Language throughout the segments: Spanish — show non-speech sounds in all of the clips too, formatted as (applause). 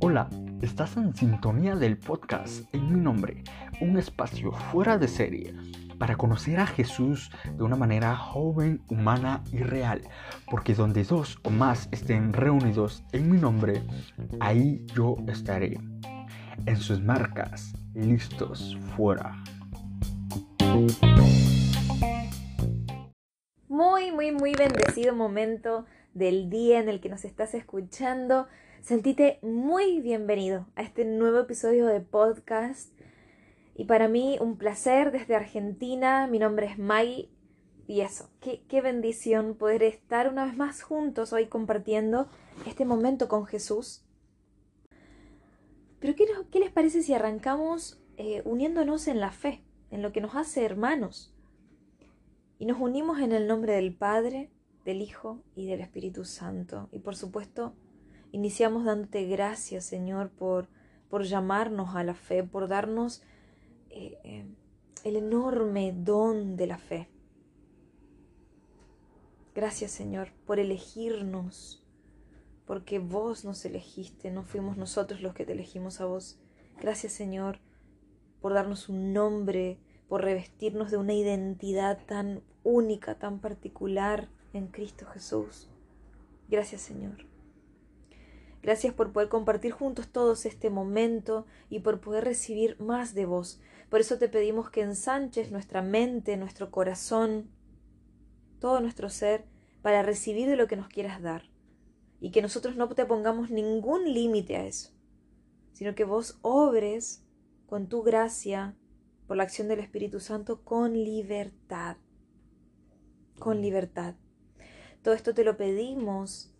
Hola, estás en sintonía del podcast en mi nombre, un espacio fuera de serie para conocer a Jesús de una manera joven, humana y real, porque donde dos o más estén reunidos en mi nombre, ahí yo estaré. En sus marcas, listos, fuera. Muy, muy, muy bendecido momento del día en el que nos estás escuchando. Sentite muy bienvenido a este nuevo episodio de podcast y para mí un placer desde Argentina. Mi nombre es Mai. Y eso, qué, qué bendición poder estar una vez más juntos hoy compartiendo este momento con Jesús. Pero ¿qué, qué les parece si arrancamos eh, uniéndonos en la fe, en lo que nos hace hermanos? Y nos unimos en el nombre del Padre, del Hijo y del Espíritu Santo. Y por supuesto, iniciamos dándote gracias, Señor, por, por llamarnos a la fe, por darnos eh, eh, el enorme don de la fe. Gracias Señor por elegirnos, porque vos nos elegiste, no fuimos nosotros los que te elegimos a vos. Gracias Señor por darnos un nombre, por revestirnos de una identidad tan única, tan particular en Cristo Jesús. Gracias Señor. Gracias por poder compartir juntos todos este momento y por poder recibir más de vos. Por eso te pedimos que ensanches nuestra mente, nuestro corazón, todo nuestro ser, para recibir de lo que nos quieras dar. Y que nosotros no te pongamos ningún límite a eso, sino que vos obres con tu gracia, por la acción del Espíritu Santo, con libertad. Con libertad. Todo esto te lo pedimos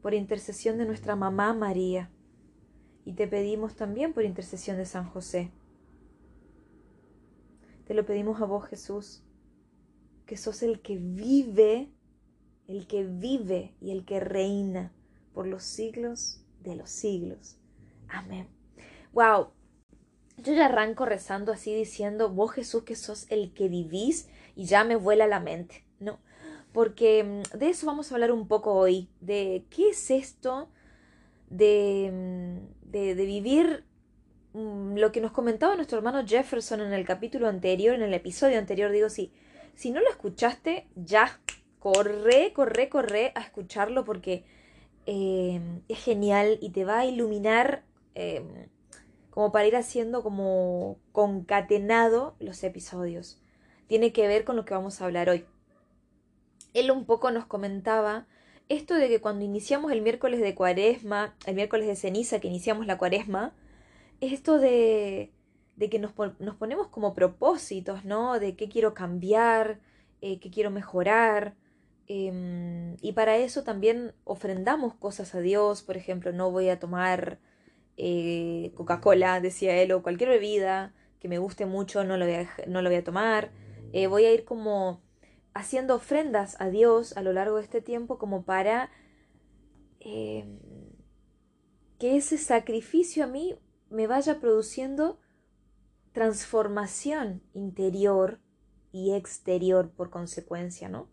por intercesión de nuestra mamá María, y te pedimos también por intercesión de San José. Te lo pedimos a vos, Jesús, que sos el que vive, el que vive y el que reina por los siglos de los siglos. Amén. Wow. Yo ya arranco rezando así diciendo, vos Jesús que sos el que vivís y ya me vuela la mente. No, porque mm, de eso vamos a hablar un poco hoy, de qué es esto de, mm, de, vivir mm, lo que nos comentaba nuestro hermano Jefferson en el capítulo anterior, en el episodio anterior, digo, sí, si no lo escuchaste, ya, corre, corre, corre a escucharlo porque eh, es genial y te va a iluminar eh, como para ir haciendo como concatenado los episodios. Tiene que ver con lo que vamos a hablar hoy él un poco nos comentaba esto de que cuando iniciamos el miércoles de cuaresma, el miércoles de ceniza que iniciamos la cuaresma, es esto de, de que nos, nos, ponemos como propósitos, ¿no? De qué quiero cambiar, eh, qué quiero mejorar. Em, y para eso también ofrendamos cosas a Dios, por ejemplo, no voy a tomar eh, Coca-Cola, decía él, o cualquier bebida que me guste mucho, no lo voy a, no lo voy a tomar. Eh, voy a ir como haciendo ofrendas a Dios a lo largo de este tiempo como para em, que ese sacrificio a mí me vaya produciendo transformación interior y exterior por consecuencia, ¿no?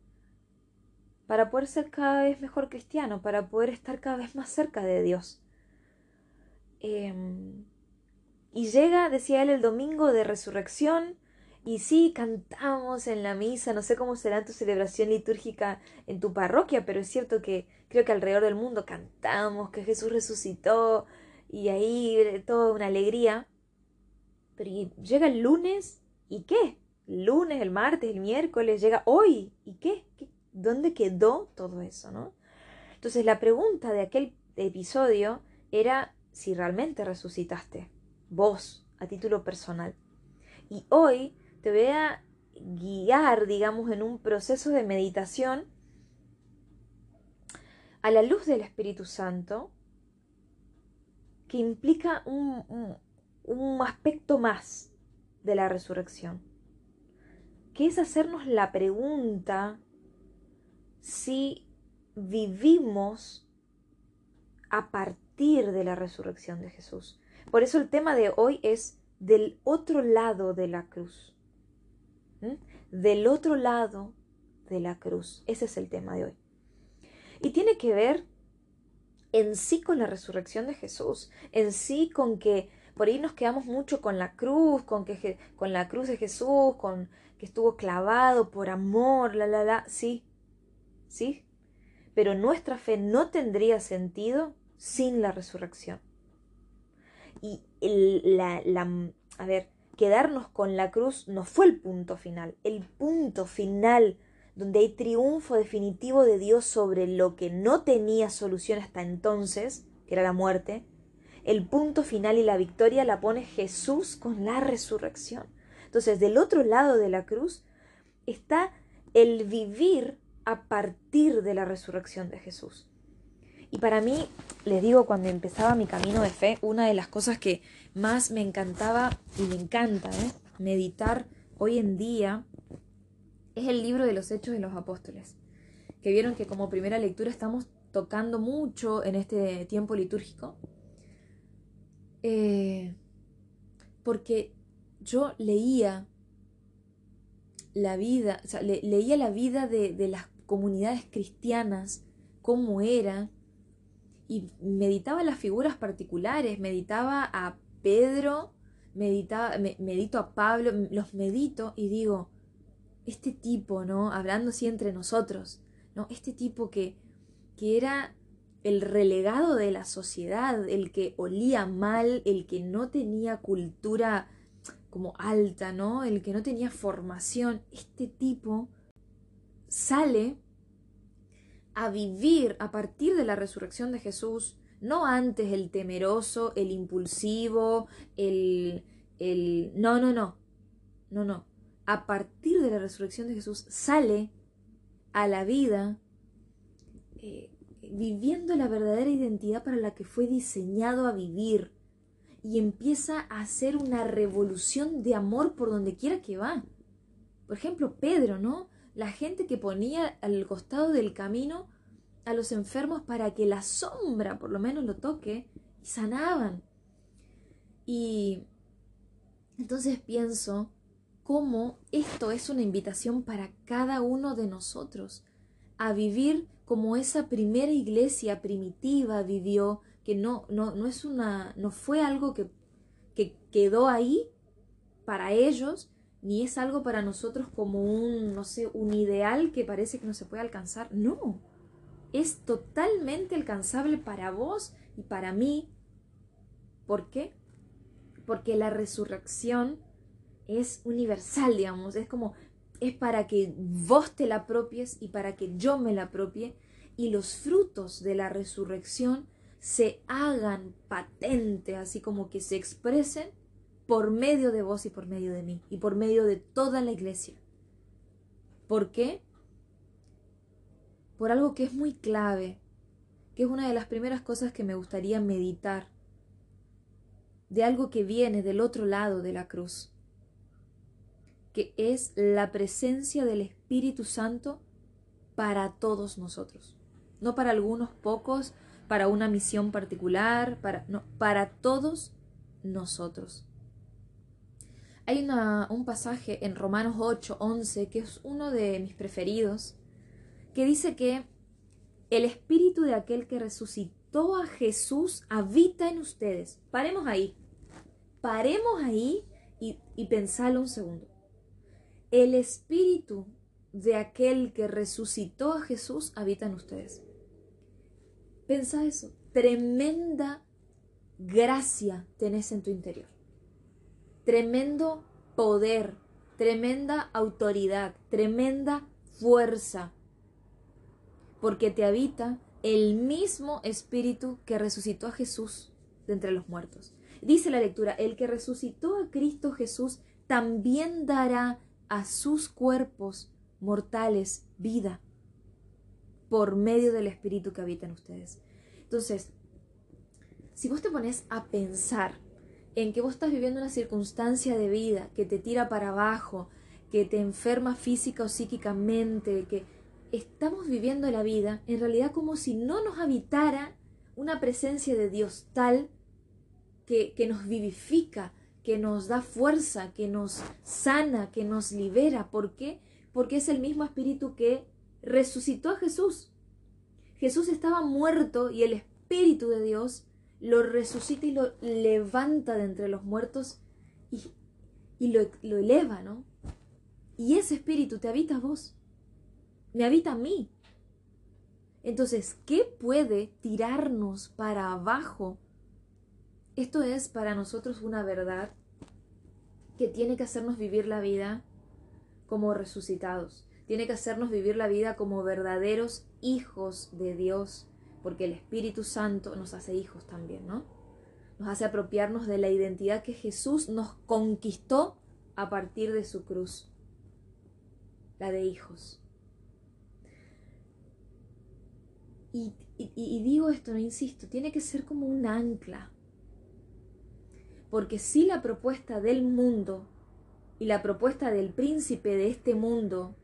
Para poder ser cada vez mejor cristiano, para poder estar cada vez más cerca de Dios. Em, y llega, decía él, el domingo de resurrección, y sí, cantamos en la misa, no sé cómo será tu celebración litúrgica en tu parroquia, pero es cierto que creo que alrededor del mundo cantamos que Jesús resucitó y ahí eh, toda una alegría. Pero llega el lunes y qué? El lunes, el martes, el miércoles, llega hoy y qué? ¿Qué? ¿Dónde quedó todo eso, no? Entonces la pregunta de aquel episodio era si realmente resucitaste, vos, a título personal. Y hoy te voy a guiar, digamos, en un proceso de meditación a la luz del Espíritu Santo que implica un, un, aspecto más de la resurrección, que es hacernos la pregunta si vivimos a partir de la resurrección de Jesús. Por eso el tema de hoy es del otro lado de la cruz del otro lado de la cruz. Ese es el tema de hoy. Y tiene que ver en sí con la resurrección de Jesús, en sí con que por ahí nos quedamos mucho con la cruz, con que con la cruz de Jesús, con que estuvo clavado por amor, la la la, sí. ¿Sí? Pero nuestra fe no tendría sentido sin la resurrección. Y la, la, a ver, quedarnos con la cruz no fue el punto final. El punto final donde hay triunfo definitivo de Dios sobre lo que no tenía solución hasta entonces, que era la muerte, el punto final y la victoria la pone Jesús con la resurrección. Entonces, del otro lado de la cruz está el vivir a partir de la resurrección de Jesús. Y para mí, les digo, cuando empezaba mi camino de fe, una de las cosas que más me encantaba y me encanta ¿eh? meditar hoy en día es el libro de los Hechos de los Apóstoles, que vieron que como primera lectura estamos tocando mucho en este tiempo litúrgico, eh, porque yo leía la vida, o sea, leía la vida de, de las comunidades cristianas, cómo era, y meditaba las figuras particulares, meditaba a Pedro, meditaba, medito a Pablo, los medito y digo, este tipo, ¿no? Hablando así entre nosotros, ¿no? Este tipo que, que era el relegado de la sociedad, el que olía mal, el que no tenía cultura como alta, ¿no? El que no tenía formación, este tipo sale a vivir a partir de la resurrección de Jesús, no antes el temeroso, el impulsivo, el, el... No, no, no, no, no a partir de la resurrección de Jesús, sale a la vida eh, viviendo la verdadera identidad para la que fue diseñado a vivir y empieza a hacer una revolución de amor por donde quiera que va. Por ejemplo, Pedro, ¿no? La gente que ponía al costado del camino a los enfermos para que la sombra por lo menos lo toque y sanaban. Y entonces pienso cómo esto es una invitación para cada uno de nosotros a vivir como esa primera iglesia primitiva vivió, que no, no, no es una, no fue algo que, que quedó ahí para ellos, ni es algo para nosotros como un, no sé, un ideal que parece que no se puede alcanzar. No, es totalmente alcanzable para vos y para mí. ¿Por qué? Porque la resurrección es universal, digamos, es como, es para que vos te la apropies y para que yo me la apropie y los frutos de la resurrección se hagan patentes, así como que se expresen por medio de vos y por medio de mí y por medio de toda la iglesia. ¿Por qué? Por algo que es muy clave, que es una de las primeras cosas que me gustaría meditar, de algo que viene del otro lado de la cruz que es la presencia del Espíritu Santo para todos nosotros. No para algunos pocos, para una misión particular, para, no, para todos nosotros. Hay un pasaje en Romanos 8, 11, que es uno de mis preferidos, que dice que el espíritu de aquel que resucitó a Jesús habita en ustedes. Paremos ahí. Paremos ahí y, y pensalo un segundo el espíritu de aquel que resucitó a Jesús habita en ustedes. Pensa eso, tremenda gracia tenés en tu interior, tremendo poder, tremenda autoridad, tremenda fuerza, porque te habita el mismo espíritu que resucitó a Jesús de entre los muertos. Dice la lectura, el que resucitó a Cristo Jesús también dará a sus cuerpos mortales vida por medio del Espíritu que habita en ustedes. Entonces, si vos te pones a pensar en que vos estás viviendo una circunstancia de vida que te tira para abajo, que te enferma física o psíquicamente, que estamos viviendo la vida en realidad como si no nos habitara una presencia de Dios tal que, que nos vivifica, que nos da fuerza, que nos sana, que nos libera. ¿Por qué? Porque es el mismo espíritu que resucitó a Jesús. Jesús estaba muerto y el Espíritu de Dios lo resucita y lo levanta de entre los muertos y, y lo, lo eleva, ¿no? Y ese Espíritu te habita a vos, me habita a mí. Entonces, ¿qué puede tirarnos para abajo? Esto es para nosotros una verdad que tiene que hacernos vivir la vida como resucitados. Tiene que hacernos vivir la vida como verdaderos hijos de Dios, porque el Espíritu Santo nos hace hijos también, ¿no? Nos hace apropiarnos de la identidad que Jesús nos conquistó a partir de su cruz, la de hijos. Y, digo esto, no insisto, tiene que ser como un ancla. Porque si la propuesta del mundo y la propuesta del príncipe de este mundo,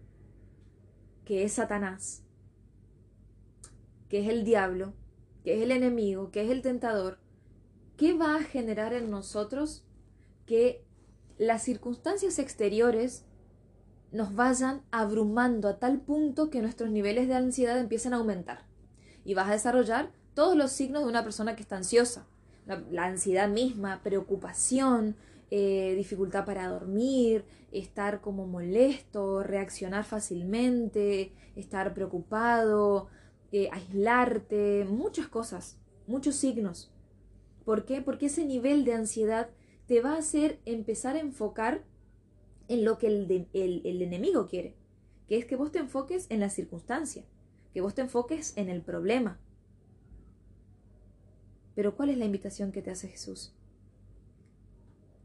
que es Satanás, que es el diablo, que es el enemigo, que es el tentador, ¿qué va a generar en nosotros que las circunstancias exteriores nos vayan abrumando a tal punto que nuestros niveles de ansiedad empiecen a aumentar? Y vas a desarrollar todos los signos de una persona que está ansiosa. La, ansiedad misma, preocupación, eh, dificultad para dormir, estar como molesto, reaccionar fácilmente, estar preocupado, eh, aislarte, muchas cosas, muchos signos. ¿Por qué? Porque ese nivel de ansiedad te va a hacer empezar a enfocar en lo que el, el enemigo quiere, que es que vos te enfoques en la circunstancia, que vos te enfoques en el problema. Pero ¿cuál es la invitación que te hace Jesús?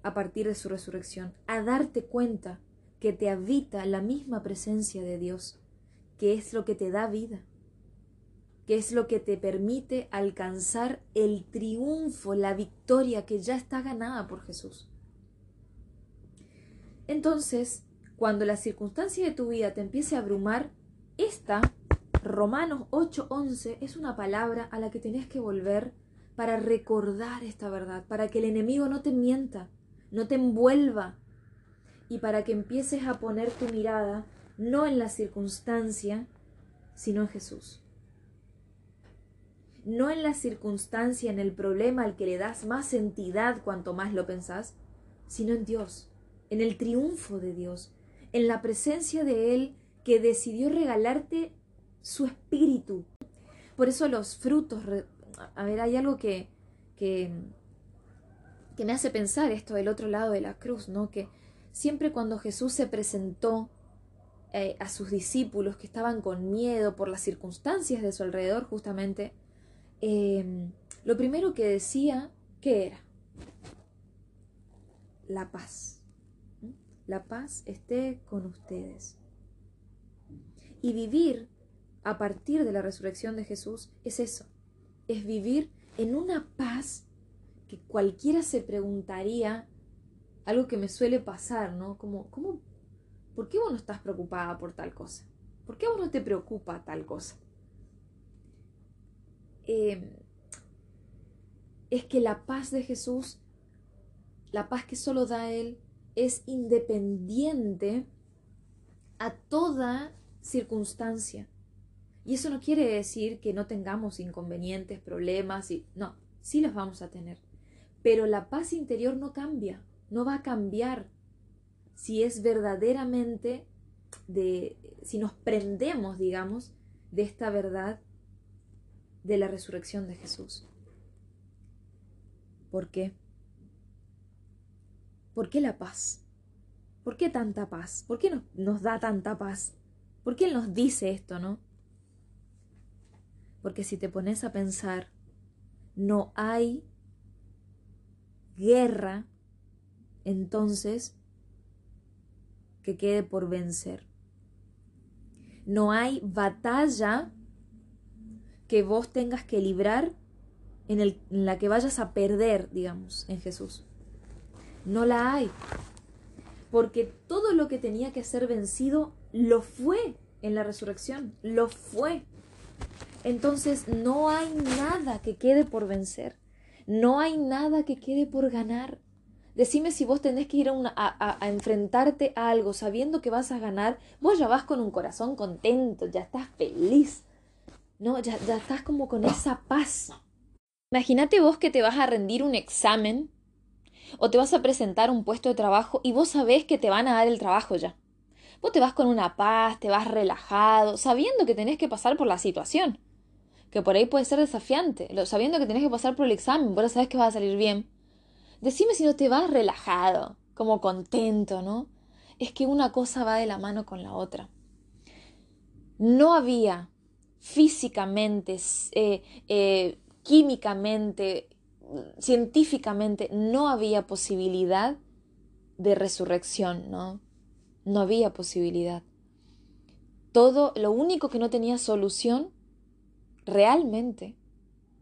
A partir de su resurrección, a darte cuenta que te habita la misma presencia de Dios, que es lo que te da vida, que es lo que te permite alcanzar el triunfo, la victoria que ya está ganada por Jesús. Entonces, cuando la circunstancia de tu vida te empiece a abrumar, esta, Romanos 8:11, es una palabra a la que tenés que volver para recordar esta verdad, para que el enemigo no te mienta, no te envuelva y para que empieces a poner tu mirada no en la circunstancia, sino en Jesús no en la circunstancia, en el problema al que le das más entidad cuanto más lo pensás, sino en Dios, en el triunfo de Dios, en la presencia de Él que decidió regalarte su espíritu. Por eso los frutos, a ver, hay algo que, que, que me hace pensar esto del otro lado de la cruz, ¿no? Que siempre cuando Jesús se presentó eh, a sus discípulos que estaban con miedo por las circunstancias de su alrededor, justamente, Em, lo primero que decía, ¿qué era? La paz. La paz esté con ustedes. Y vivir a partir de la resurrección de Jesús es eso, es vivir en una paz que cualquiera se preguntaría, algo que me suele pasar, ¿no? Como, ¿cómo, ¿por qué vos no estás preocupada por tal cosa? ¿Por qué vos no te preocupa tal cosa? Em, es que la paz de Jesús, la paz que solo da Él, es independiente a toda circunstancia. Y eso no quiere decir que no tengamos inconvenientes, problemas, y no, sí los vamos a tener. Pero la paz interior no cambia, no va a cambiar si es verdaderamente de, si nos prendemos, digamos, de esta verdad de la resurrección de Jesús. ¿Por qué? ¿Por qué la paz? ¿Por qué tanta paz? ¿Por qué nos, da tanta paz? ¿Por qué Él nos dice esto, no? Porque si te pones a pensar, no hay guerra entonces que quede por vencer. No hay batalla que vos tengas que librar en, el, la que vayas a perder, digamos, en Jesús. No la hay. Porque todo lo que tenía que ser vencido lo fue en la resurrección, lo fue. Entonces no hay nada que quede por vencer, no hay nada que quede por ganar. Decime si vos tenés que ir a, a, enfrentarte a algo sabiendo que vas a ganar, vos ya vas con un corazón contento, ya estás feliz. ¿No? Ya, ya estás como con esa paz. Imagínate vos que te vas a rendir un examen o te vas a presentar un puesto de trabajo y vos sabés que te van a dar el trabajo ya. Vos te vas con una paz, te vas relajado, sabiendo que tenés que pasar por la situación, que por ahí puede ser desafiante, sabiendo que tenés que pasar por el examen, vos sabés que va a salir bien. Decime si no te vas relajado, como contento, ¿no? Es que una cosa va de la mano con la otra. No había físicamente, eh, eh, químicamente, científicamente, no había posibilidad de resurrección, ¿no? No había posibilidad. Todo, lo único que no tenía solución, realmente,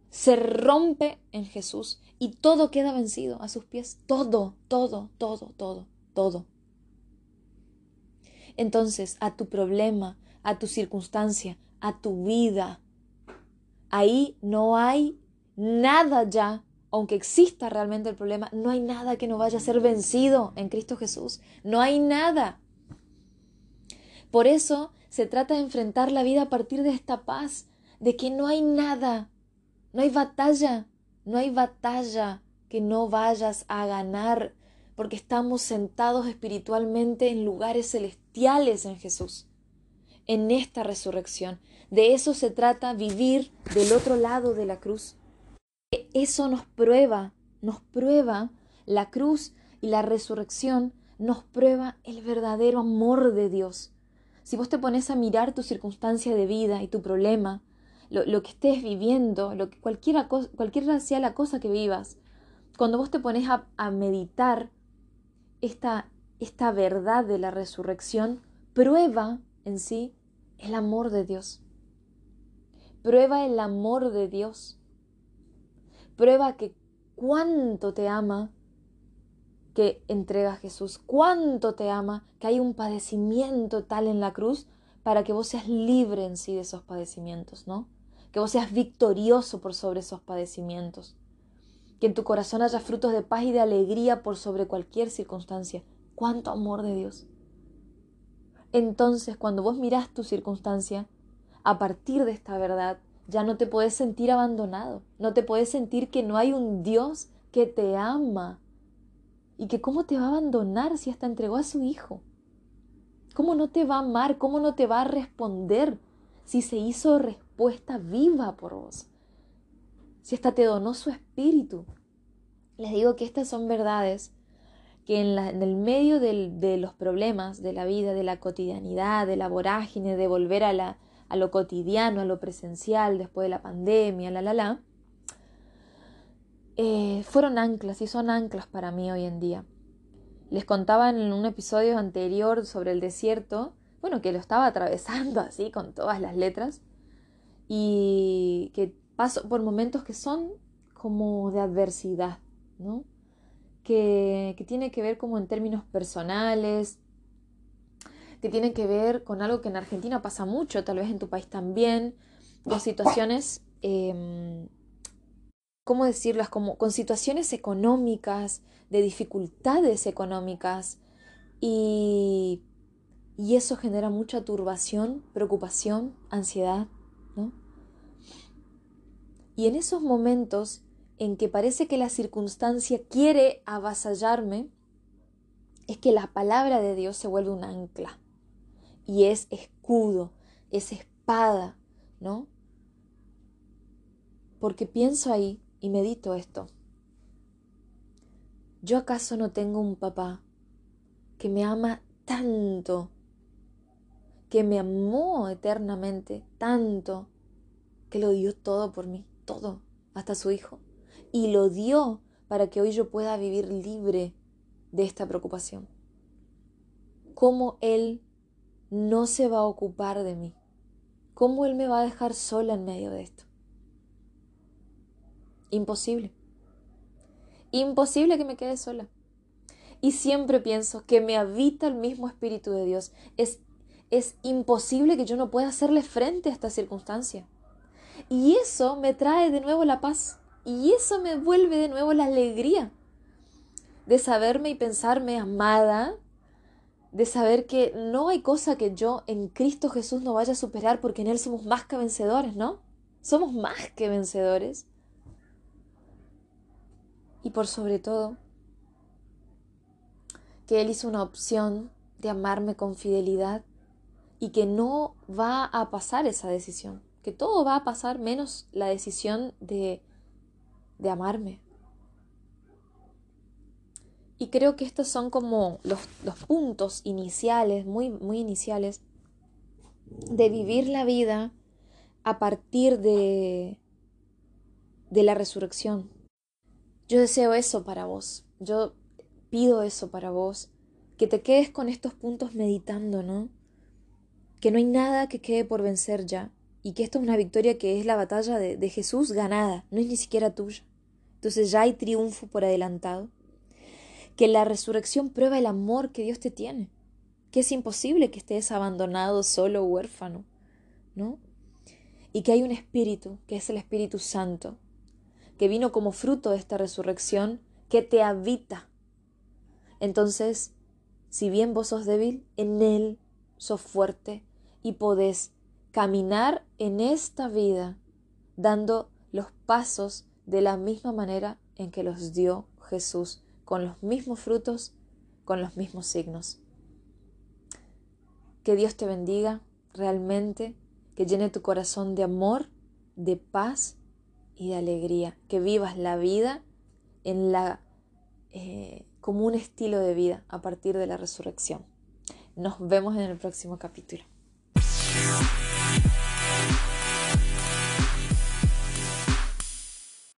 se rompe en Jesús y todo queda vencido a sus pies. Todo, todo, todo, todo, todo. Entonces, a tu problema, a tu circunstancia, a tu vida, Ahí no hay nada ya, aunque exista realmente el problema, no hay nada que no vaya a ser vencido en Cristo Jesús. No hay nada. Por eso se trata de enfrentar la vida a partir de esta paz, de que no hay nada, no hay batalla, no hay batalla que no vayas a ganar, porque estamos sentados espiritualmente en lugares celestiales en Jesús, en esta resurrección. De eso se trata vivir del otro lado de la cruz. Eso nos prueba, nos prueba la cruz y la resurrección, nos prueba el verdadero amor de Dios. Si vos te pones a mirar tu circunstancia de vida y tu problema, lo, que estés viviendo, lo que, cualquiera, cualquiera sea la cosa que vivas, cuando vos te pones a, a meditar esta, esta verdad de la resurrección, prueba en sí el amor de Dios. Prueba el amor de Dios. Prueba que cuánto te ama que entrega Jesús, cuánto te ama que hay un padecimiento tal en la cruz para que vos seas libre en sí de esos padecimientos, ¿no? Que vos seas victorioso por sobre esos padecimientos. Que en tu corazón haya frutos de paz y de alegría por sobre cualquier circunstancia. Cuánto amor de Dios. Entonces, cuando vos mirás tu circunstancia, a partir de esta verdad, ya no te puedes sentir abandonado, no te puedes sentir que no hay un Dios que te ama y que cómo te va a abandonar si hasta entregó a su Hijo. ¿Cómo no te va a amar? ¿Cómo no te va a responder si se hizo respuesta viva por vos? Si hasta te donó su espíritu. Les digo que estas son verdades que en, el medio de los problemas de la vida, de la cotidianidad, de la vorágine, de volver a lo cotidiano, a lo presencial, después de la pandemia, la, la, la, eh, fueron anclas y son anclas para mí hoy en día. Les contaba en un episodio anterior sobre el desierto, bueno, que lo estaba atravesando (laughs) así con todas las letras y que paso por momentos que son como de adversidad, ¿no? Que, tiene que ver como en términos personales, que tienen que ver con algo que en Argentina pasa mucho, tal vez en tu país también, con situaciones, em, ¿cómo decirlas? Como con situaciones económicas, de dificultades económicas, y, y eso genera mucha turbación, preocupación, ansiedad, ¿no? Y en esos momentos en que parece que la circunstancia quiere avasallarme, es que la palabra de Dios se vuelve un ancla y es escudo, es espada, ¿no? Porque pienso ahí y medito esto. ¿Yo acaso no tengo un papá que me ama tanto, que me amó eternamente tanto, que lo dio todo por mí, todo, hasta su hijo, y lo dio para que hoy yo pueda vivir libre de esta preocupación? ¿Cómo Él no se va a ocupar de mí. ¿Cómo Él me va a dejar sola en medio de esto? Imposible. Imposible que me quede sola. Y siempre pienso que me habita el mismo Espíritu de Dios. Es, es imposible que yo no pueda hacerle frente a esta circunstancia. Y eso me trae de nuevo la paz. Y eso me vuelve de nuevo la alegría de saberme y pensarme amada, de saber que no hay cosa que yo en Cristo Jesús no vaya a superar porque en Él somos más que vencedores, ¿no? Somos más que vencedores. Y por sobre todo, que Él hizo una opción de amarme con fidelidad y que no va a pasar esa decisión, que todo va a pasar menos la decisión de, de amarme. Y creo que estos son como los, los puntos iniciales, muy, muy iniciales, de vivir la vida a partir de, de la resurrección. Yo deseo eso para vos. Yo pido eso para vos. Que te quedes con estos puntos meditando, ¿no? que no hay nada que quede por vencer ya, y que esto es una victoria que es la batalla de, de Jesús ganada, no es ni siquiera tuya. Entonces ya hay triunfo por adelantado. Que la resurrección prueba el amor que Dios te tiene, que es imposible que estés abandonado, solo, huérfano, ¿no? Y que hay un espíritu, que es el Espíritu Santo, que vino como fruto de esta resurrección, que te habita. Entonces, si bien vos sos débil, en Él sos fuerte y podés caminar en esta vida dando los pasos de la misma manera en que los dio Jesús, con los mismos frutos, con los mismos signos. Que Dios te bendiga realmente, que llene tu corazón de amor, de paz y de alegría, que vivas la vida en la, eh, como un estilo de vida a partir de la resurrección. Nos vemos en el próximo capítulo.